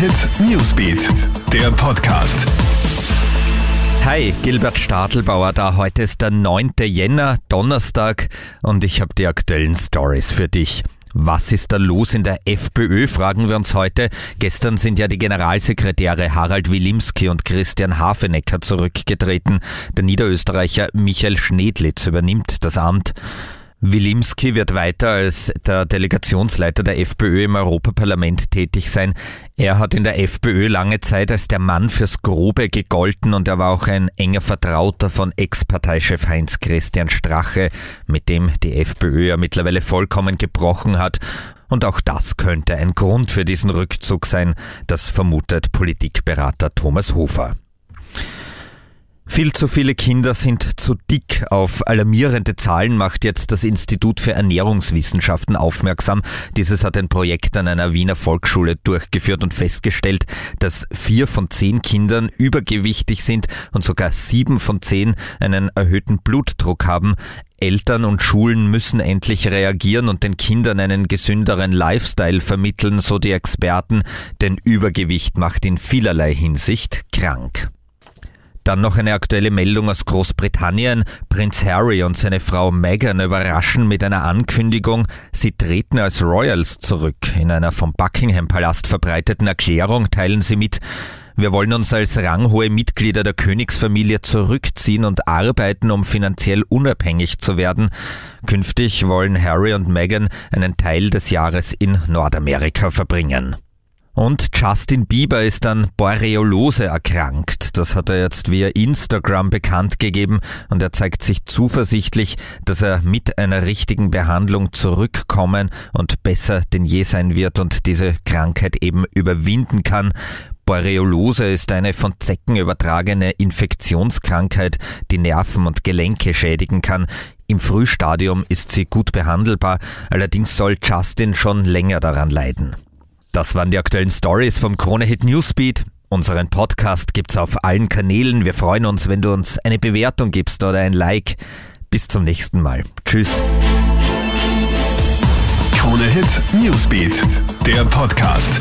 Hit Newsbeat, der Podcast. Hi, Gilbert Stadelbauer da. Heute ist der 9. Jänner, Donnerstag, und ich habe die aktuellen Stories für dich. Was ist da los in der FPÖ, fragen wir uns heute. Gestern sind ja die Generalsekretäre Harald Wilimski und Christian Hafenecker zurückgetreten. Der Niederösterreicher Michael Schnedlitz übernimmt das Amt. Wilimski wird weiter als der Delegationsleiter der FPÖ im Europaparlament tätig sein. Er hat in der FPÖ lange Zeit als der Mann fürs Grobe gegolten und er war auch ein enger Vertrauter von Ex-Parteichef Heinz Christian Strache, mit dem die FPÖ ja mittlerweile vollkommen gebrochen hat. Und auch das könnte ein Grund für diesen Rückzug sein, das vermutet Politikberater Thomas Hofer. Viel zu viele Kinder sind zu dick. Auf alarmierende Zahlen macht jetzt das Institut für Ernährungswissenschaften aufmerksam. Dieses hat ein Projekt an einer Wiener Volksschule durchgeführt und festgestellt, dass vier von zehn Kindern übergewichtig sind und sogar sieben von zehn einen erhöhten Blutdruck haben. Eltern und Schulen müssen endlich reagieren und den Kindern einen gesünderen Lifestyle vermitteln, so die Experten, denn Übergewicht macht in vielerlei Hinsicht krank. Dann noch eine aktuelle Meldung aus Großbritannien. Prinz Harry und seine Frau Meghan überraschen mit einer Ankündigung, sie treten als Royals zurück. In einer vom Buckingham Palast verbreiteten Erklärung teilen sie mit, wir wollen uns als ranghohe Mitglieder der Königsfamilie zurückziehen und arbeiten, um finanziell unabhängig zu werden. Künftig wollen Harry und Meghan einen Teil des Jahres in Nordamerika verbringen. Und Justin Bieber ist an Boreolose erkrankt. Das hat er jetzt via Instagram bekannt gegeben und er zeigt sich zuversichtlich, dass er mit einer richtigen Behandlung zurückkommen und besser denn je sein wird und diese Krankheit eben überwinden kann. Boreolose ist eine von Zecken übertragene Infektionskrankheit, die Nerven und Gelenke schädigen kann. Im Frühstadium ist sie gut behandelbar, allerdings soll Justin schon länger daran leiden. Das waren die aktuellen Stories vom Kronehit Newsbeat. Unseren Podcast gibt's auf allen Kanälen. Wir freuen uns, wenn du uns eine Bewertung gibst oder ein Like. Bis zum nächsten Mal. Tschüss. Kronehit Newsbeat, der Podcast.